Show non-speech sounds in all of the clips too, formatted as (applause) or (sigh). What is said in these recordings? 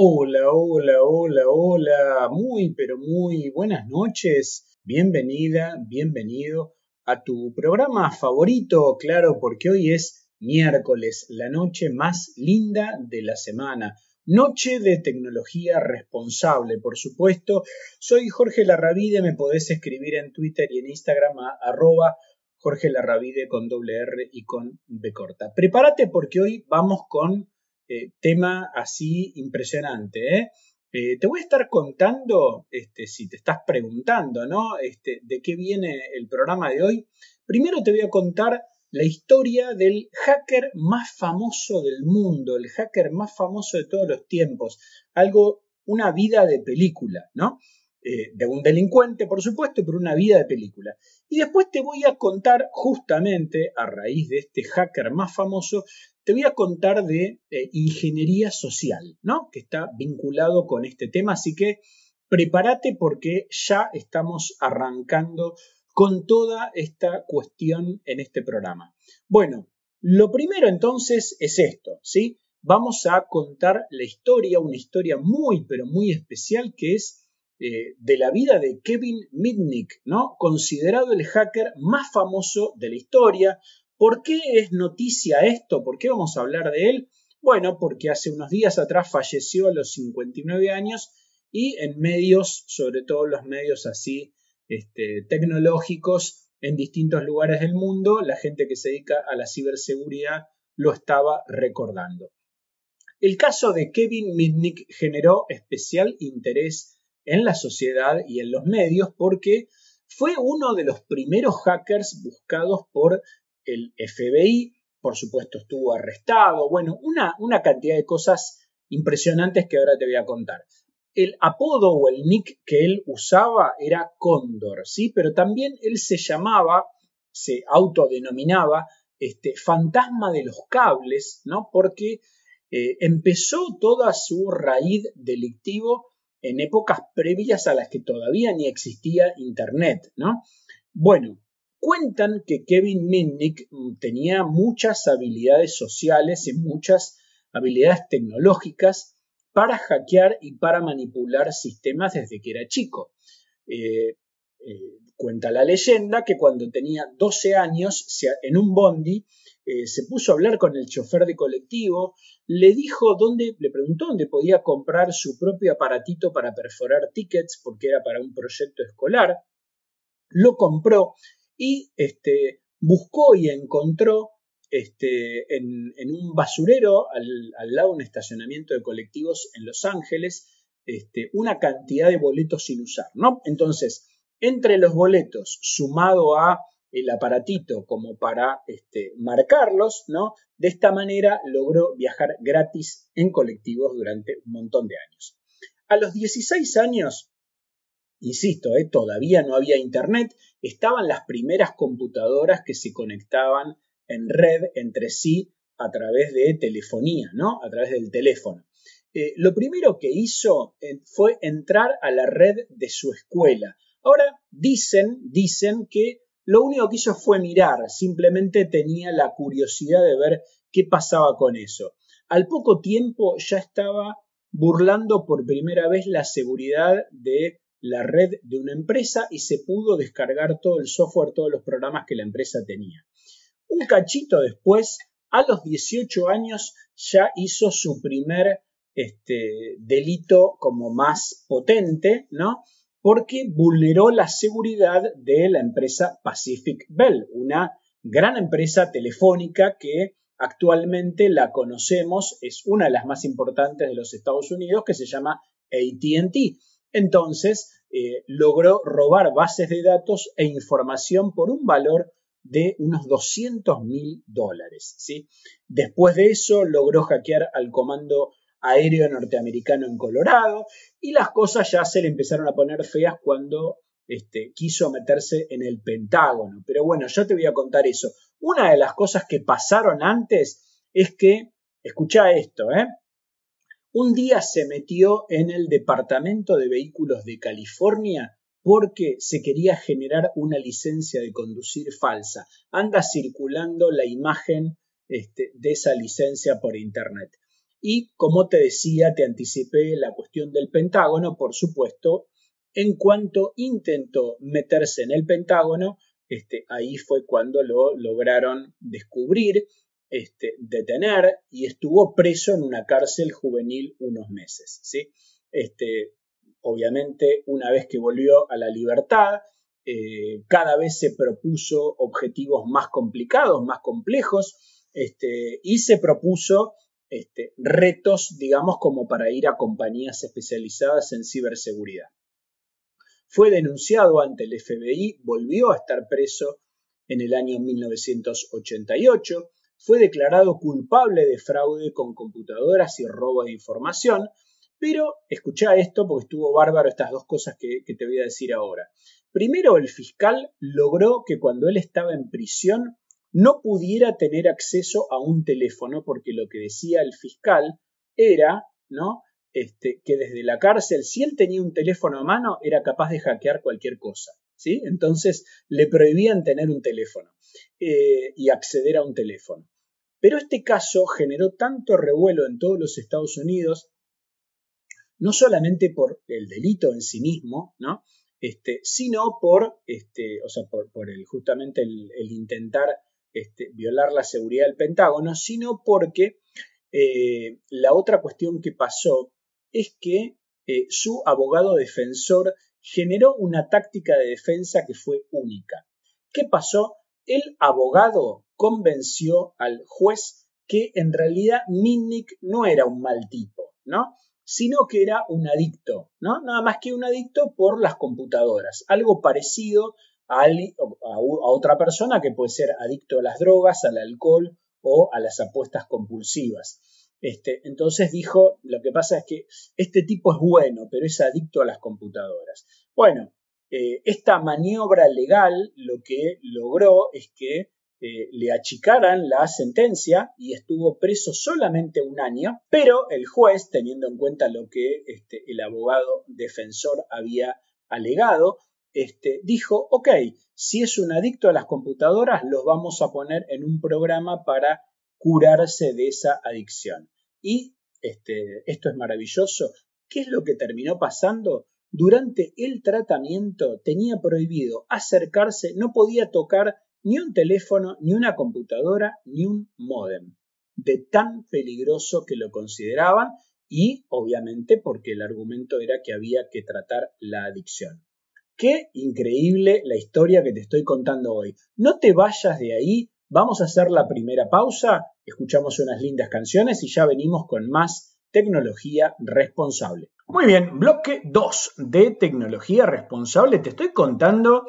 Hola, hola, hola, hola. Muy, pero muy buenas noches. Bienvenida, bienvenido a tu programa favorito, claro, porque hoy es miércoles, la noche más linda de la semana. Noche de tecnología responsable, por supuesto. Soy Jorge Larravide, me podés escribir en Twitter y en Instagram a arroba Jorge Larravide con doble R y con B corta. Prepárate porque hoy vamos con eh, tema así impresionante. ¿eh? ¿eh? te voy a estar contando, este, si te estás preguntando, ¿no? Este, de qué viene el programa de hoy. Primero te voy a contar la historia del hacker más famoso del mundo, el hacker más famoso de todos los tiempos. Algo, una vida de película, ¿no? Eh, de un delincuente, por supuesto, pero una vida de película. Y después te voy a contar, justamente a raíz de este hacker más famoso, te voy a contar de eh, ingeniería social, ¿no? Que está vinculado con este tema, así que prepárate porque ya estamos arrancando con toda esta cuestión en este programa. Bueno, lo primero entonces es esto, ¿sí? Vamos a contar la historia, una historia muy, pero muy especial que es eh, de la vida de Kevin Mitnick, ¿no? Considerado el hacker más famoso de la historia, ¿Por qué es noticia esto? ¿Por qué vamos a hablar de él? Bueno, porque hace unos días atrás falleció a los 59 años y en medios, sobre todo los medios así este, tecnológicos en distintos lugares del mundo, la gente que se dedica a la ciberseguridad lo estaba recordando. El caso de Kevin Mitnick generó especial interés en la sociedad y en los medios porque fue uno de los primeros hackers buscados por el FBI, por supuesto, estuvo arrestado, bueno, una, una cantidad de cosas impresionantes que ahora te voy a contar. El apodo o el nick que él usaba era Cóndor, ¿sí? Pero también él se llamaba, se autodenominaba este, fantasma de los cables, ¿no? Porque eh, empezó toda su raíz delictivo en épocas previas a las que todavía ni existía Internet, ¿no? Bueno, Cuentan que Kevin Mitnick mm, tenía muchas habilidades sociales y muchas habilidades tecnológicas para hackear y para manipular sistemas desde que era chico. Eh, eh, cuenta la leyenda que cuando tenía 12 años, en un bondi, eh, se puso a hablar con el chofer de colectivo, le dijo dónde, le preguntó dónde podía comprar su propio aparatito para perforar tickets porque era para un proyecto escolar. Lo compró y este, buscó y encontró este, en, un basurero al, lado de un estacionamiento de colectivos en Los Ángeles este, una cantidad de boletos sin usar, ¿no? Entonces, entre los boletos, sumado a el aparatito como para este, marcarlos, ¿no? De esta manera logró viajar gratis en colectivos durante un montón de años. A los 16 años Insisto, eh, todavía no había internet, estaban las primeras computadoras que se conectaban en red entre sí a través de telefonía, ¿no? A través del teléfono. Eh, lo primero que hizo eh, fue entrar a la red de su escuela. Ahora dicen, dicen que lo único que hizo fue mirar, simplemente tenía la curiosidad de ver qué pasaba con eso. Al poco tiempo ya estaba burlando por primera vez la seguridad de la red de una empresa y se pudo descargar todo el software, todos los programas que la empresa tenía. Un cachito después, a los 18 años, ya hizo su primer este, delito como más potente, ¿no? Porque vulneró la seguridad de la empresa Pacific Bell, una gran empresa telefónica que actualmente la conocemos, es una de las más importantes de los Estados Unidos, que se llama ATT. Entonces, eh, logró robar bases de datos e información por un valor de unos 200 mil dólares. ¿sí? Después de eso, logró hackear al comando aéreo norteamericano en Colorado y las cosas ya se le empezaron a poner feas cuando este, quiso meterse en el Pentágono. Pero bueno, yo te voy a contar eso. Una de las cosas que pasaron antes es que, escucha esto, ¿eh? Un día se metió en el Departamento de Vehículos de California porque se quería generar una licencia de conducir falsa. Anda circulando la imagen este, de esa licencia por Internet. Y como te decía, te anticipé la cuestión del Pentágono, por supuesto, en cuanto intentó meterse en el Pentágono, este, ahí fue cuando lo lograron descubrir, este, detener y estuvo preso en una cárcel juvenil unos meses. ¿sí? Este, obviamente, una vez que volvió a la libertad, eh, cada vez se propuso objetivos más complicados, más complejos, y se propuso este, retos, digamos, como para ir a compañías especializadas en ciberseguridad. Fue denunciado ante el FBI, volvió a estar preso en el año 1988, fue declarado culpable de fraude con computadoras y robo de información, pero escucha esto porque estuvo bárbaro estas dos cosas que, te voy a decir ahora. Primero, el fiscal logró que cuando él estaba en prisión no pudiera tener acceso a un teléfono porque lo que decía el fiscal era, ¿no? Este, que desde la cárcel, si él tenía un teléfono a mano, era capaz de hackear cualquier cosa. ¿sí? Entonces le prohibían tener un teléfono eh, y acceder a un teléfono. Pero este caso generó tanto revuelo en todos los Estados Unidos, no solamente por el delito en sí mismo, ¿no? Este, sino por, este, o sea, por, el, justamente el, intentar este, violar la seguridad del Pentágono, sino porque eh, la otra cuestión que pasó es que eh, su abogado defensor generó una táctica de defensa que fue única. ¿Qué pasó? El abogado convenció al juez que en realidad Minnick no era un mal tipo, ¿no? sino que era un adicto, ¿no? Nada más que un adicto por las computadoras, algo parecido a, otra persona que puede ser adicto a las drogas, al alcohol o a las apuestas compulsivas. Este, entonces dijo, lo que pasa es que este tipo es bueno, pero es adicto a las computadoras. Bueno, eh, esta maniobra legal lo que logró es que eh, le achicaran la sentencia y estuvo preso solamente un año, pero el juez, teniendo en cuenta lo que este, el abogado defensor había alegado, este, dijo, ok, si es un adicto a las computadoras, los vamos a poner en un programa para curarse de esa adicción. Y este, esto es maravilloso. ¿Qué es lo que terminó pasando? Durante el tratamiento tenía prohibido acercarse, no podía tocar ni un teléfono, ni una computadora, ni un modem. De tan peligroso que lo consideraban y obviamente porque el argumento era que había que tratar la adicción. Qué increíble la historia que te estoy contando hoy. No te vayas de ahí, vamos a hacer la primera pausa, escuchamos unas lindas canciones y ya venimos con más tecnología responsable. Muy bien, bloque 2 de tecnología responsable. Te estoy contando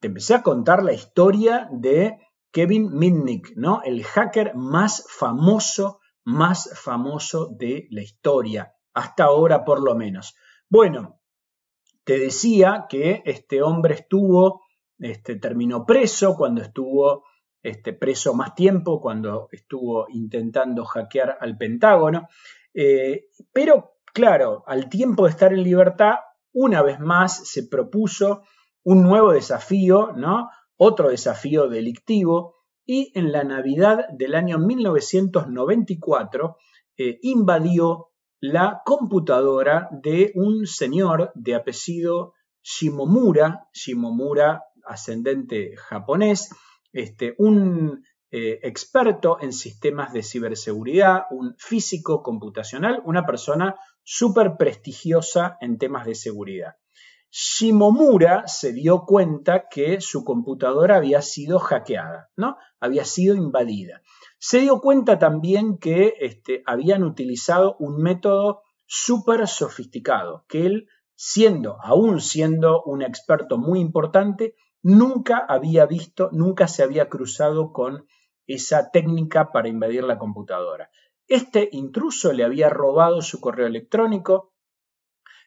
te empecé a contar la historia de Kevin Mitnick, ¿no? El hacker más famoso, más famoso de la historia, hasta ahora por lo menos. Bueno, te decía que este hombre estuvo, este, terminó preso cuando estuvo este, preso más tiempo, cuando estuvo intentando hackear al Pentágono, eh, pero claro, al tiempo de estar en libertad, una vez más se propuso un nuevo desafío, ¿no? Otro desafío delictivo y en la Navidad del año 1994 eh, invadió la computadora de un señor de apellido Shimomura, Shimomura ascendente japonés, este, un eh, experto en sistemas de ciberseguridad, un físico computacional, una persona súper prestigiosa en temas de seguridad. Shimomura se dio cuenta que su computadora había sido hackeada, ¿no? Había sido invadida. Se dio cuenta también que este, habían utilizado un método súper sofisticado, que él, siendo, aún siendo un experto muy importante, nunca había visto, nunca se había cruzado con esa técnica para invadir la computadora. Este intruso le había robado su correo electrónico,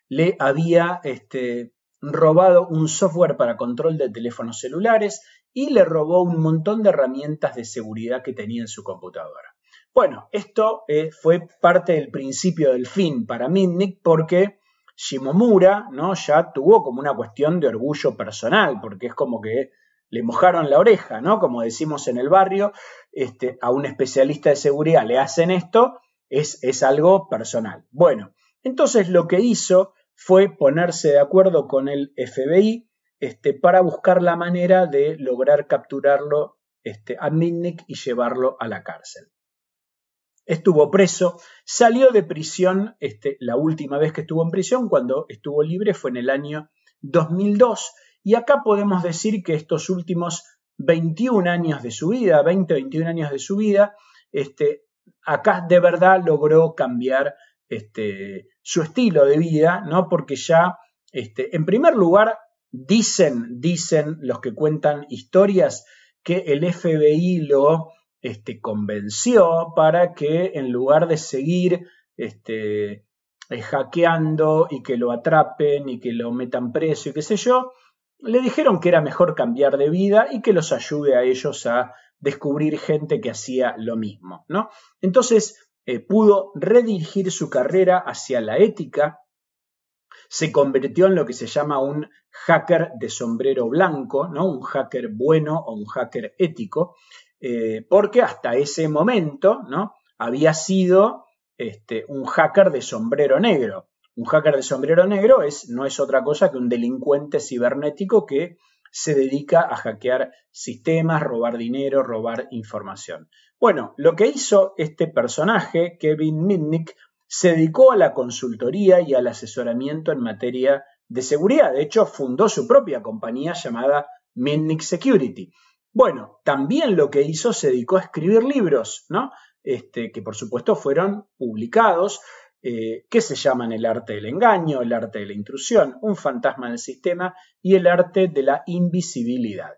le había este, robado un software para control de teléfonos celulares y le robó un montón de herramientas de seguridad que tenía en su computadora. Bueno, esto eh, fue parte del principio del fin para Mitnick porque Shimomura ¿no? ya tuvo como una cuestión de orgullo personal, porque es como que le mojaron la oreja, ¿no? Como decimos en el barrio, este, a un especialista de seguridad le hacen esto es, es algo personal. Bueno, entonces lo que hizo fue ponerse de acuerdo con el FBI este, para buscar la manera de lograr capturarlo este, a Mitnick y llevarlo a la cárcel. Estuvo preso, salió de prisión, este, la última vez que estuvo en prisión, cuando estuvo libre, fue en el año 2002, y acá podemos decir que estos últimos 21 años de su vida, 20, 21 años de su vida, acá de verdad logró cambiar su estilo de vida, ¿no? Porque ya, en primer lugar, dicen, dicen los que cuentan historias que el FBI lo este, convenció para que en lugar de seguir este, eh, hackeando y que lo atrapen y que lo metan preso y qué sé yo, le dijeron que era mejor cambiar de vida y que los ayude a ellos a descubrir gente que hacía lo mismo, ¿no? Entonces, eh, pudo redirigir su carrera hacia la ética, se convirtió en lo que se llama un hacker de sombrero blanco, ¿no? un hacker bueno o un hacker ético, eh, porque hasta ese momento ¿no? había sido este, un hacker de sombrero negro. Un hacker de sombrero negro es, no es otra cosa que un delincuente cibernético que se dedica a hackear sistemas, robar dinero, robar información. Bueno, lo que hizo este personaje, Kevin Mitnick, se dedicó a la consultoría y al asesoramiento en materia de seguridad. De hecho, fundó su propia compañía llamada Mitnick Security. Bueno, también lo que hizo se dedicó a escribir libros, ¿no? Este, que por supuesto fueron publicados. Eh, que se llaman el arte del engaño, el arte de la intrusión, un fantasma del sistema y el arte de la invisibilidad.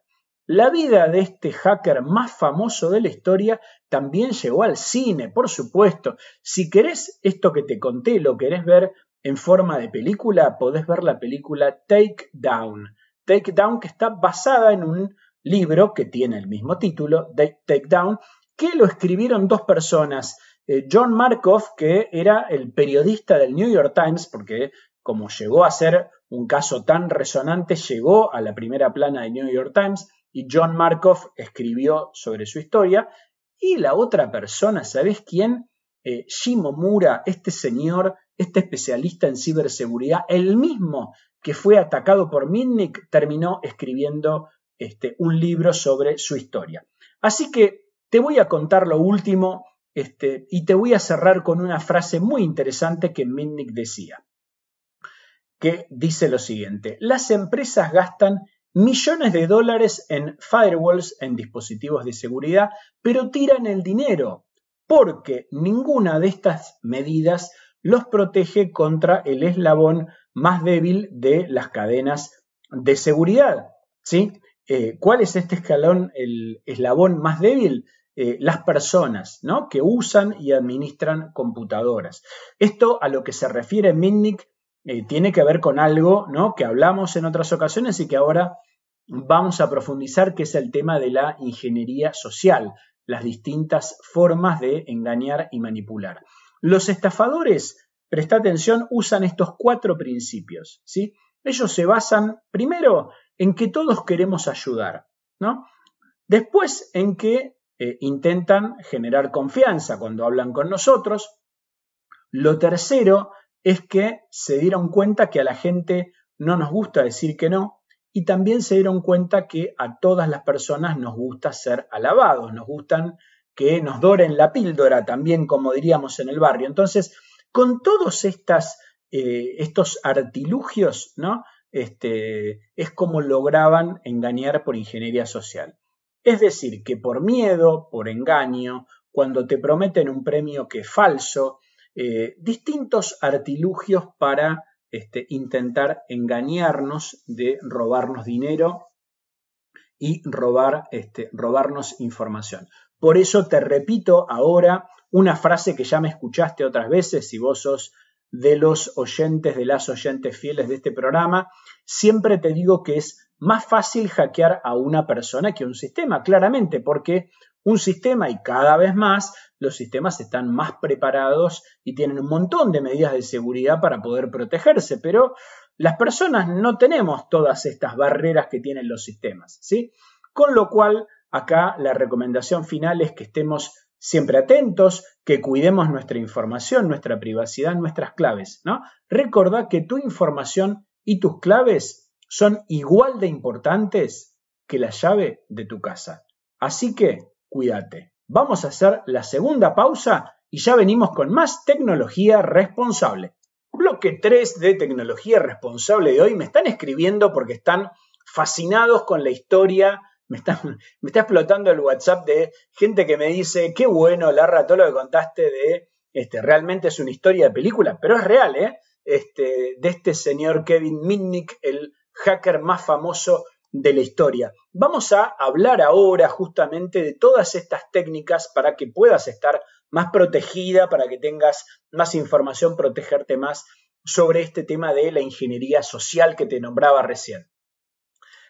La vida de este hacker más famoso de la historia también llegó al cine, por supuesto. Si querés esto que te conté, lo querés ver en forma de película, podés ver la película Take Down. Take Down que está basada en un libro que tiene el mismo título, Take Down, que lo escribieron dos personas, eh, John Markov, que era el periodista del New York Times, porque como llegó a ser un caso tan resonante, llegó a la primera plana de New York Times y John Markov escribió sobre su historia. Y la otra persona, ¿sabes quién? Eh, Shimo Mura, este señor, este especialista en ciberseguridad, el mismo que fue atacado por Mitnick, terminó escribiendo este, un libro sobre su historia. Así que te voy a contar lo último este, y te voy a cerrar con una frase muy interesante que Minnick decía, que dice lo siguiente, las empresas gastan millones de dólares en firewalls, en dispositivos de seguridad, pero tiran el dinero porque ninguna de estas medidas los protege contra el eslabón más débil de las cadenas de seguridad. ¿sí? Eh, ¿Cuál es este escalón, el eslabón más débil? Eh, las personas ¿no? que usan y administran computadoras. Esto a lo que se refiere Minnick eh, tiene que ver con algo ¿no? que hablamos en otras ocasiones y que ahora vamos a profundizar, que es el tema de la ingeniería social, las distintas formas de engañar y manipular. Los estafadores, presta atención, usan estos cuatro principios. ¿sí? Ellos se basan primero en que todos queremos ayudar, ¿no? Después en que eh, intentan generar confianza cuando hablan con nosotros. Lo tercero es que se dieron cuenta que a la gente no nos gusta decir que no y también se dieron cuenta que a todas las personas nos gusta ser alabados, nos gustan que nos doren la píldora también, como diríamos en el barrio. Entonces, con todos eh, estos artilugios, ¿no? Este, es como lograban engañar por ingeniería social. Es decir, que por miedo, por engaño, cuando te prometen un premio que es falso, eh, distintos artilugios para este, intentar engañarnos de robarnos dinero y robar, este, robarnos información. Por eso te repito ahora una frase que ya me escuchaste otras veces, si vos sos de los oyentes, de las oyentes fieles de este programa, siempre te digo que es más fácil hackear a una persona que a un sistema, claramente, porque un sistema y cada vez más los sistemas están más preparados y tienen un montón de medidas de seguridad para poder protegerse, pero las personas no tenemos todas estas barreras que tienen los sistemas, ¿sí? Con lo cual, acá la recomendación final es que estemos siempre atentos, que cuidemos nuestra información, nuestra privacidad, nuestras claves, ¿no? Recordá que tu información y tus claves son igual de importantes que la llave de tu casa. Así que cuídate. Vamos a hacer la segunda pausa y ya venimos con más tecnología responsable. Bloque 3 de tecnología responsable de hoy me están escribiendo porque están fascinados con la historia. Me está, explotando el WhatsApp de gente que me dice, qué bueno, Larra, todo lo que contaste de, este, realmente es una historia de película, pero es real, ¿eh? Este, de este señor Kevin Mitnick, el hacker más famoso de la historia. Vamos a hablar ahora justamente de todas estas técnicas para que puedas estar más protegida, para que tengas más información, protegerte más sobre este tema de la ingeniería social que te nombraba recién.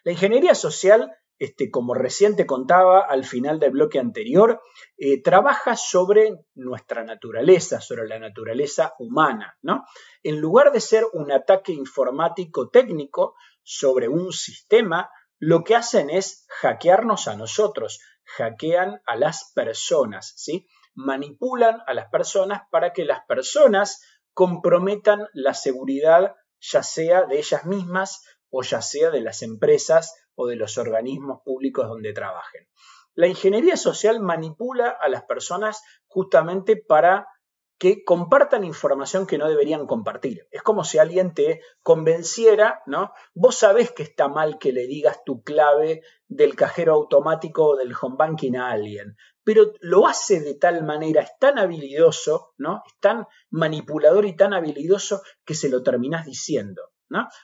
La ingeniería social, este, como recién te contaba al final del bloque anterior, eh, trabaja sobre nuestra naturaleza, sobre la naturaleza humana. ¿no? En lugar de ser un ataque informático técnico sobre un sistema, lo que hacen es hackearnos a nosotros, hackean a las personas, ¿sí? Manipulan a las personas para que las personas comprometan la seguridad ya sea de ellas mismas o ya sea de las empresas o de los organismos públicos donde trabajen. La ingeniería social manipula a las personas justamente para que compartan información que no deberían compartir. Es como si alguien te convenciera, ¿no? Vos sabés que está mal que le digas tu clave del cajero automático o del home banking a alguien, pero lo hace de tal manera, es tan habilidoso, ¿no? Es tan manipulador y tan habilidoso que se lo terminás diciendo.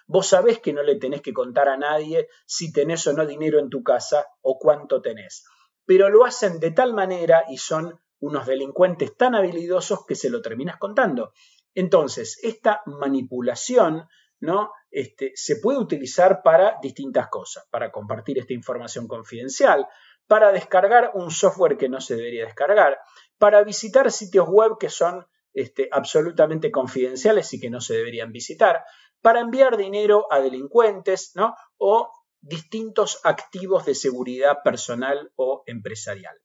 Vos sabés que no le tenés que contar a nadie si tenés o no dinero en tu casa o cuánto tenés, pero lo hacen de tal manera y son unos delincuentes tan habilidosos que se lo terminas contando. Entonces, esta manipulación ¿no? Este, se puede utilizar para distintas cosas, para compartir esta información confidencial, para descargar un software que no se debería descargar, para visitar sitios web que son este, absolutamente confidenciales y que no se deberían visitar, para enviar dinero a delincuentes ¿no? o distintos activos de seguridad personal o empresarial.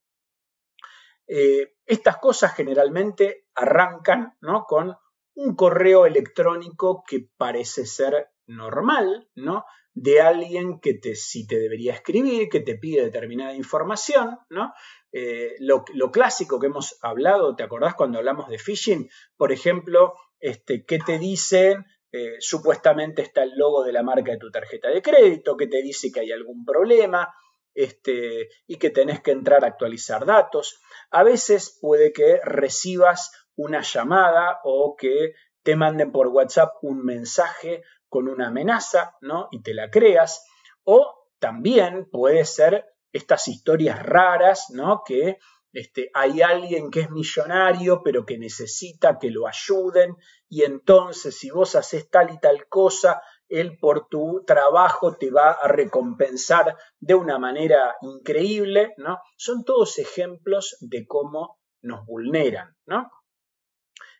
Eh, estas cosas generalmente arrancan ¿no? con un correo electrónico que parece ser normal, ¿no? De alguien que te, si te debería escribir, que te pide determinada información, ¿no? Eh, lo, clásico que hemos hablado, ¿te acordás cuando hablamos de phishing? Por ejemplo, este, ¿qué te dicen? Eh, supuestamente está el logo de la marca de tu tarjeta de crédito, que te dice que hay algún problema, este, y que tenés que entrar a actualizar datos. A veces puede que recibas una llamada o que te manden por WhatsApp un mensaje con una amenaza, ¿no? Y te la creas. O también puede ser estas historias raras, ¿no? Que este, hay alguien que es millonario pero que necesita que lo ayuden y entonces si vos haces tal y tal cosa, él por tu trabajo te va a recompensar de una manera increíble, ¿no? Son todos ejemplos de cómo nos vulneran, ¿no?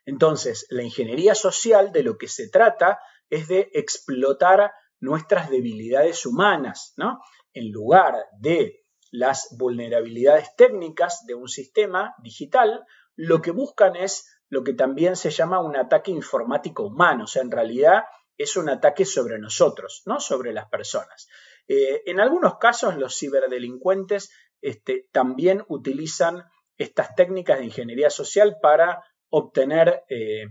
Entonces, la ingeniería social de lo que se trata es de explotar nuestras debilidades humanas, ¿no? En lugar de las vulnerabilidades técnicas de un sistema digital, lo que buscan es lo que también se llama un ataque informático humano, o sea, en realidad es un ataque sobre nosotros, no sobre las personas. Eh, en algunos casos los ciberdelincuentes este, también utilizan estas técnicas de ingeniería social para obtener eh,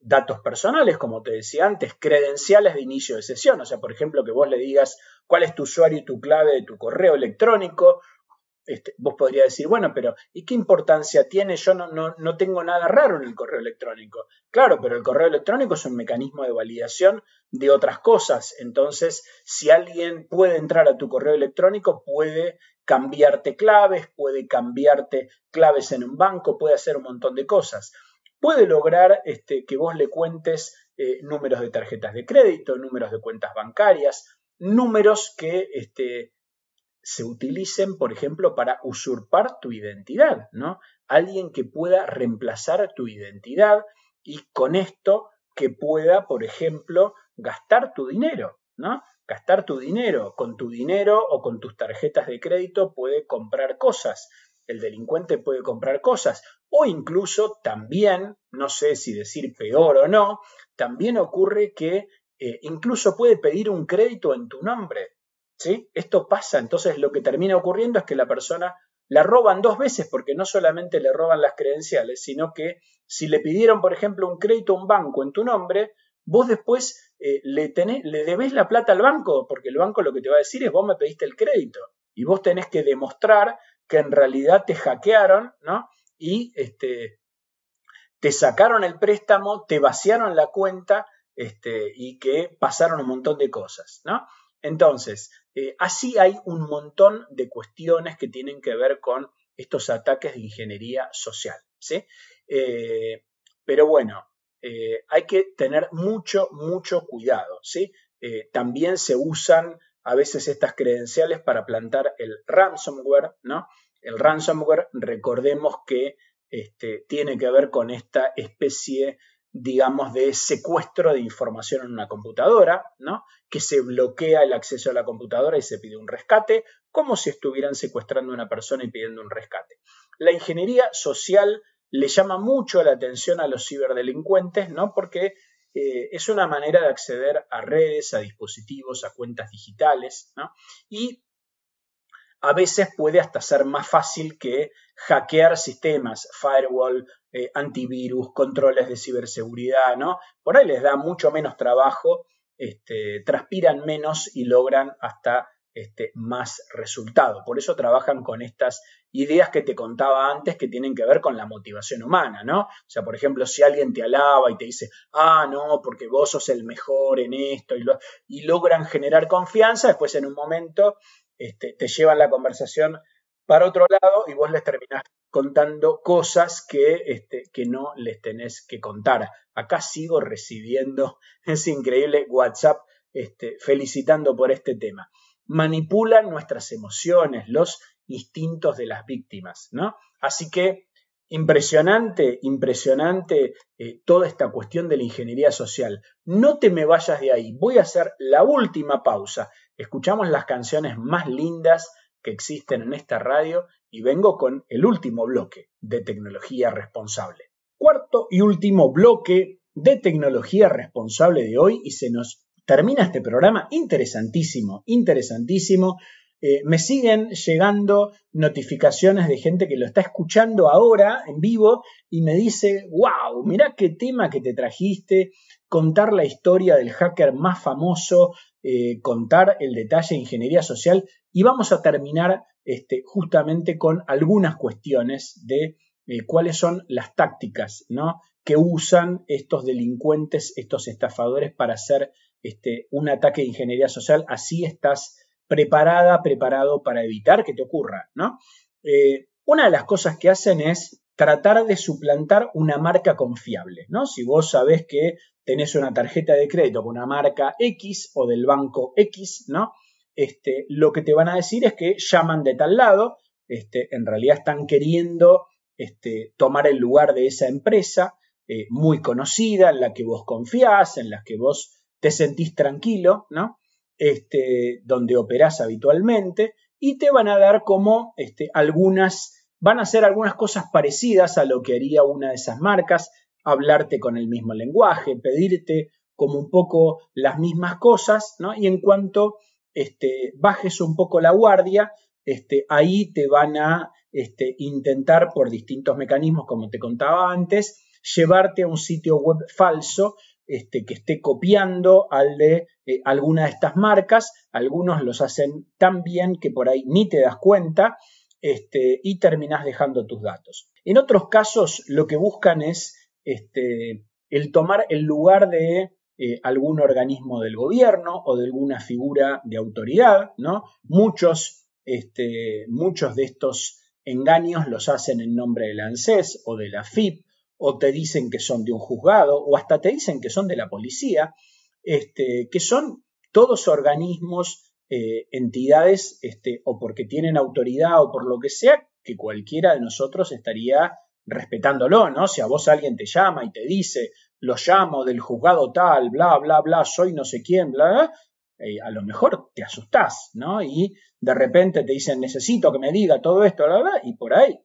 datos personales, como te decía antes, credenciales de inicio de sesión, o sea, por ejemplo, que vos le digas cuál es tu usuario y tu clave de tu correo electrónico, este, vos podrías decir, bueno, pero ¿y qué importancia tiene? Yo no, tengo nada raro en el correo electrónico. Claro, pero el correo electrónico es un mecanismo de validación de otras cosas. Entonces, si alguien puede entrar a tu correo electrónico, puede cambiarte claves, puede cambiarte claves en un banco, puede hacer un montón de cosas. Puede lograr este, que vos le cuentes eh, números de tarjetas de crédito, números de cuentas bancarias, números que este, se utilicen, por ejemplo, para usurpar tu identidad, ¿no? Alguien que pueda reemplazar tu identidad y con esto que pueda, por ejemplo, gastar tu dinero, ¿no? Gastar tu dinero, con tu dinero o con tus tarjetas de crédito puede comprar cosas. el delincuente puede comprar cosas o incluso también, no sé si decir peor o no, también ocurre que eh, incluso puede pedir un crédito en tu nombre. ¿sí? Esto pasa, entonces lo que termina ocurriendo es que la persona la roban dos veces porque no solamente le roban las credenciales, sino que si le pidieron, por ejemplo, un crédito a un banco en tu nombre, vos después eh, le, tenés, le debés la plata al banco, porque el banco lo que te va a decir es vos me pediste el crédito y vos tenés que demostrar que en realidad te hackearon, ¿no? Y este, te sacaron el préstamo, te vaciaron la cuenta este, y que pasaron un montón de cosas, ¿no? Entonces, eh, así hay un montón de cuestiones que tienen que ver con estos ataques de ingeniería social, ¿sí? Eh, pero bueno, eh, hay que tener mucho, mucho cuidado, ¿sí? también se usan a veces estas credenciales para plantar el ransomware, ¿no? El ransomware, recordemos que este, tiene que ver con esta especie, digamos, de secuestro de información en una computadora, ¿no? Que se bloquea el acceso a la computadora y se pide un rescate, como si estuvieran secuestrando a una persona y pidiendo un rescate. La ingeniería social le llama mucho la atención a los ciberdelincuentes, ¿no? Porque eh, es una manera de acceder a redes, a dispositivos, a cuentas digitales, ¿no? Y a veces puede hasta ser más fácil que hackear sistemas, firewall, eh, antivirus, controles de ciberseguridad, ¿no? Por ahí les da mucho menos trabajo, este, transpiran menos y logran hasta este, más resultado. Por eso trabajan con estas ideas que te contaba antes que tienen que ver con la motivación humana, ¿no? O sea, por ejemplo, si alguien te alaba y te dice, ah, no, porque vos sos el mejor en esto, y, y logran generar confianza, después en un momento este, te llevan la conversación para otro lado y vos les terminás contando cosas que, este, que no les tenés que contar. Acá sigo recibiendo, (laughs) es increíble, WhatsApp este, felicitando por este tema. Manipulan nuestras emociones, los instintos de las víctimas, ¿no? Así que impresionante, impresionante eh, toda esta cuestión de la ingeniería social. No te me vayas de ahí, voy a hacer la última pausa Escuchamos las canciones más lindas que existen en esta radio y vengo con el último bloque de tecnología responsable. Cuarto y último bloque de tecnología responsable de hoy y se nos termina este programa interesantísimo, interesantísimo. Eh, me siguen llegando notificaciones de gente que lo está escuchando ahora en vivo y me dice, wow, mira qué tema que te trajiste, contar la historia del hacker más famoso eh, contar el detalle de ingeniería social y vamos a terminar este, justamente con algunas cuestiones de eh, cuáles son las tácticas ¿no? que usan estos delincuentes, estos estafadores para hacer este, un ataque de ingeniería social. Así estás preparada, preparado para evitar que te ocurra. ¿no? Eh, una de las cosas que hacen es tratar de suplantar una marca confiable, ¿no? Si vos sabés que tenés una tarjeta de crédito con una marca X o del banco X, ¿no? Este, lo que te van a decir es que llaman de tal lado, este, en realidad están queriendo este, tomar el lugar de esa empresa eh, muy conocida, en la que vos confiás, en la que vos te sentís tranquilo, ¿no? Este, donde operás habitualmente, y te van a dar como este, algunas, van a hacer algunas cosas parecidas a lo que haría una de esas marcas, hablarte con el mismo lenguaje, pedirte como un poco las mismas cosas, ¿no? Y en cuanto este, bajes un poco la guardia, este, ahí te van a este, intentar por distintos mecanismos, como te contaba antes, llevarte a un sitio web falso este, que esté copiando al de eh, alguna de estas marcas. Algunos los hacen tan bien que por ahí ni te das cuenta este, y terminas dejando tus datos. En otros casos, lo que buscan es este, el tomar el lugar de eh, algún organismo del gobierno o de alguna figura de autoridad, ¿no? Muchos, este, muchos de estos engaños los hacen en nombre del ANSES o de la FIP, o te dicen que son de un juzgado, o hasta te dicen que son de la policía, este, que son todos organismos, eh, entidades, este, o porque tienen autoridad o por lo que sea, que cualquiera de nosotros estaría respetándolo, ¿no? Si a vos alguien te llama y te dice, lo llamo del juzgado tal, bla, bla, bla, soy no sé quién, bla, bla eh, a lo mejor te asustás, ¿no? Y de repente te dicen, necesito que me diga todo esto, bla, bla, y por ahí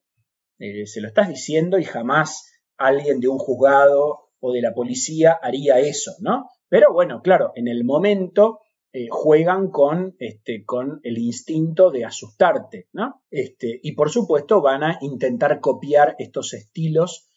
eh, se lo estás diciendo y jamás alguien de un juzgado o de la policía haría eso, ¿no? Pero bueno, claro, en el momento eh, juegan con, este, con el instinto de asustarte, ¿no? Este, y por supuesto van a intentar copiar estos estilos,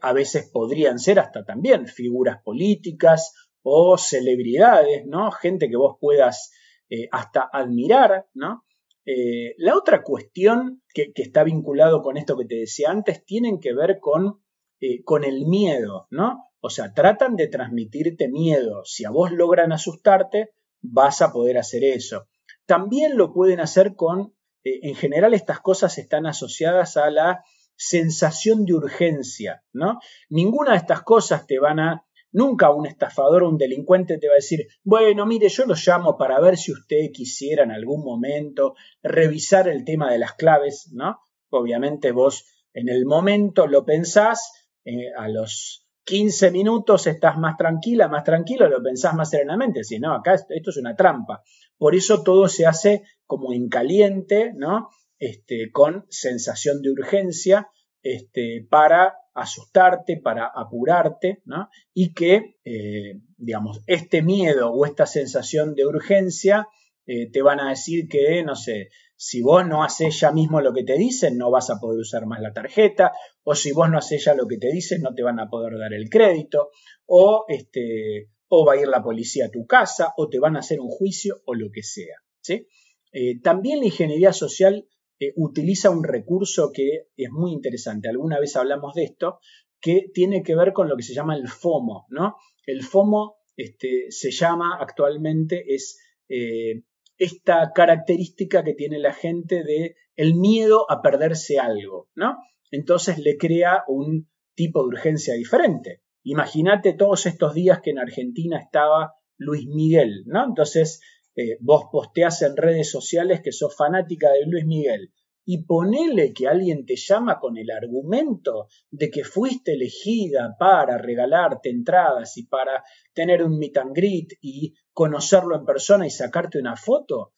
a veces podrían ser hasta también figuras políticas o celebridades, ¿no? Gente que vos puedas eh, hasta admirar, ¿no? Eh, la otra cuestión que, está vinculado con esto que te decía antes tienen que ver con, eh, con el miedo, ¿no? O sea, tratan de transmitirte miedo. Si a vos logran asustarte, vas a poder hacer eso. También lo pueden hacer con, en general estas cosas están asociadas a la sensación de urgencia, ¿no? Ninguna de estas cosas te van a Nunca un estafador o un delincuente te va a decir, bueno, mire, yo lo llamo para ver si usted quisiera en algún momento revisar el tema de las claves, ¿no? Obviamente vos en el momento lo pensás, eh, a los 15 minutos estás más tranquila, más tranquilo, lo pensás más serenamente, si no, acá esto, es una trampa. Por eso todo se hace como en caliente, ¿no? Este, con sensación de urgencia, este, para asustarte, para apurarte, ¿no? y que, eh, digamos, este miedo o esta sensación de urgencia eh, te van a decir que, no sé, si vos no haces ya mismo lo que te dicen, no vas a poder usar más la tarjeta, o si vos no haces ya lo que te dicen, no te van a poder dar el crédito, o, este, o va a ir la policía a tu casa, o te van a hacer un juicio, o lo que sea. ¿sí? Eh, también la ingeniería social eh, utiliza un recurso que es muy interesante. Alguna vez hablamos de esto, que tiene que ver con lo que se llama el FOMO, ¿no? El FOMO este, se llama actualmente, es eh, esta característica que tiene la gente de el miedo a perderse algo, ¿no? Entonces le crea un tipo de urgencia diferente. Imagínate todos estos días que en Argentina estaba Luis Miguel, ¿no? Entonces eh, vos posteás en redes sociales que sos fanática de Luis Miguel y ponele que alguien te llama con el argumento de que fuiste elegida para regalarte entradas y para tener un meet and greet y conocerlo en persona y sacarte una foto.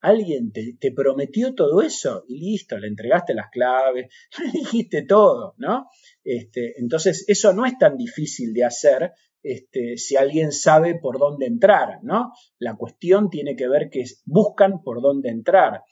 Alguien te, te prometió todo eso y listo, le entregaste las claves, (laughs) le dijiste todo, ¿no? Este, entonces, eso no es tan difícil de hacer este, si alguien sabe por dónde entrar, ¿no? La cuestión tiene que ver que buscan por dónde entrar.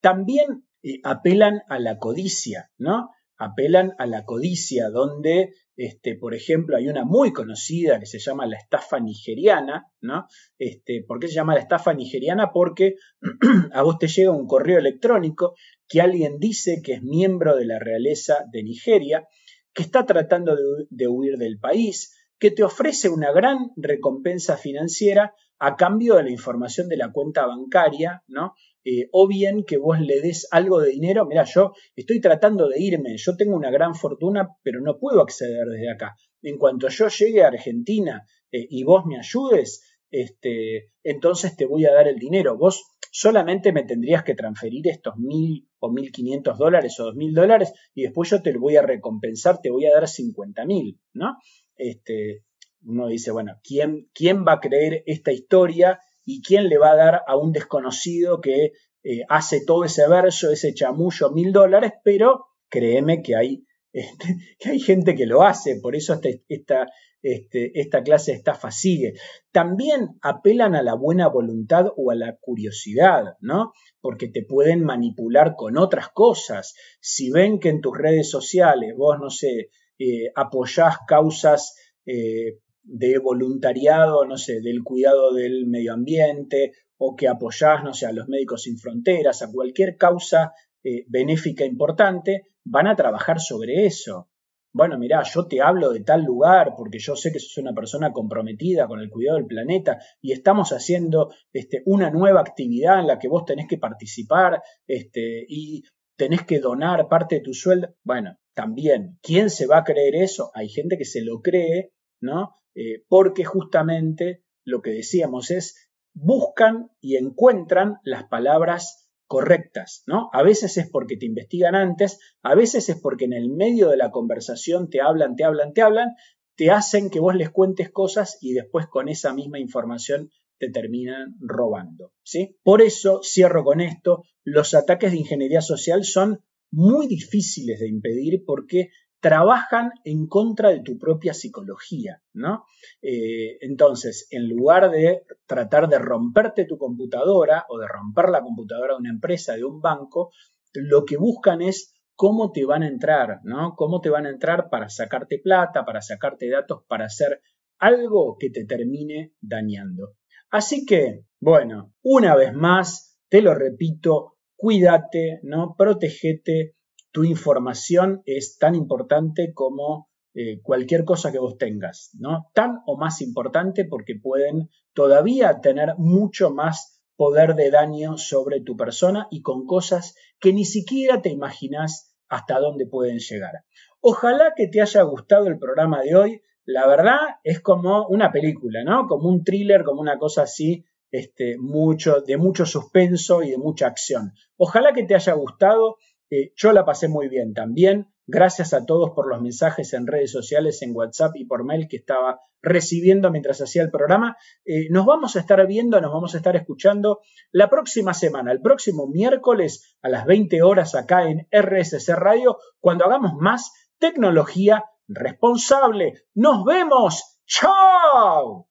También apelan a la codicia, ¿no? Apelan a la codicia, donde, este, por ejemplo, hay una muy conocida que se llama la estafa nigeriana, ¿no? Este, ¿Por qué se llama la estafa nigeriana? Porque (clears throat) a vos te llega un correo electrónico que alguien dice que es miembro de la realeza de Nigeria, que está tratando de huir del país, que te ofrece una gran recompensa financiera a cambio de la información de la cuenta bancaria, ¿no? Eh, o bien que vos le des algo de dinero, mira, yo estoy tratando de irme, yo tengo una gran fortuna, pero no puedo acceder desde acá. En cuanto yo llegue a Argentina eh, y vos me ayudes, este, entonces te voy a dar el dinero. Vos solamente me tendrías que transferir estos mil o mil quinientos dólares o dos mil dólares y después yo te lo voy a recompensar, te voy a dar cincuenta mil, ¿no? este, uno dice, bueno, ¿quién, ¿quién va a creer esta historia y quién le va a dar a un desconocido que eh, hace todo ese verso, ese chamullo, mil dólares? Pero créeme que hay, (laughs) este, que hay gente que lo hace, por eso este, esta, este, esta clase de estafa sigue. También apelan a la buena voluntad o a la curiosidad, ¿no? Porque te pueden manipular con otras cosas. Si ven que en tus redes sociales vos, no sé, eh, apoyás causas eh, de voluntariado, no sé, del cuidado del medio ambiente, o que apoyás, no sé, a los médicos sin fronteras, a cualquier causa eh, benéfica importante, van a trabajar sobre eso. Bueno, mirá, yo te hablo de tal lugar porque yo sé que sos una persona comprometida con el cuidado del planeta y estamos haciendo este, una nueva actividad en la que vos tenés que participar este, y tenés que donar parte de tu sueldo. Bueno, también, ¿quién se va a creer eso? Hay gente que se lo cree, ¿no? Eh, porque justamente lo que decíamos es, buscan y encuentran las palabras correctas, ¿no? A veces es porque te investigan antes, a veces es porque en el medio de la conversación te hablan, te hablan, te hablan, te hacen que vos les cuentes cosas y después con esa misma información te terminan robando. ¿sí? Por eso cierro con esto, los ataques de ingeniería social son muy difíciles de impedir porque trabajan en contra de tu propia psicología, ¿no? Eh, entonces, en lugar de tratar de romperte tu computadora o de romper la computadora de una empresa, de un banco, lo que buscan es cómo te van a entrar, ¿no? Cómo te van a entrar para sacarte plata, para sacarte datos, para hacer algo que te termine dañando. Así que, bueno, una vez más, te lo repito, cuídate, ¿no? Protégete, tu información es tan importante como eh, cualquier cosa que vos tengas, ¿no? Tan o más importante porque pueden todavía tener mucho más poder de daño sobre tu persona y con cosas que ni siquiera te imaginas hasta dónde pueden llegar. Ojalá que te haya gustado el programa de hoy. La verdad es como una película, ¿no? Como un thriller, como una cosa así, este, mucho, de mucho suspenso y de mucha acción. Ojalá que te haya gustado. Eh, yo la pasé muy bien también. Gracias a todos por los mensajes en redes sociales, en WhatsApp y por mail que estaba recibiendo mientras hacía el programa. Eh, nos vamos a estar viendo, nos vamos a estar escuchando la próxima semana, el próximo miércoles a las 20 horas acá en RSC Radio, cuando hagamos más tecnología responsable. Nos vemos. ¡Chao!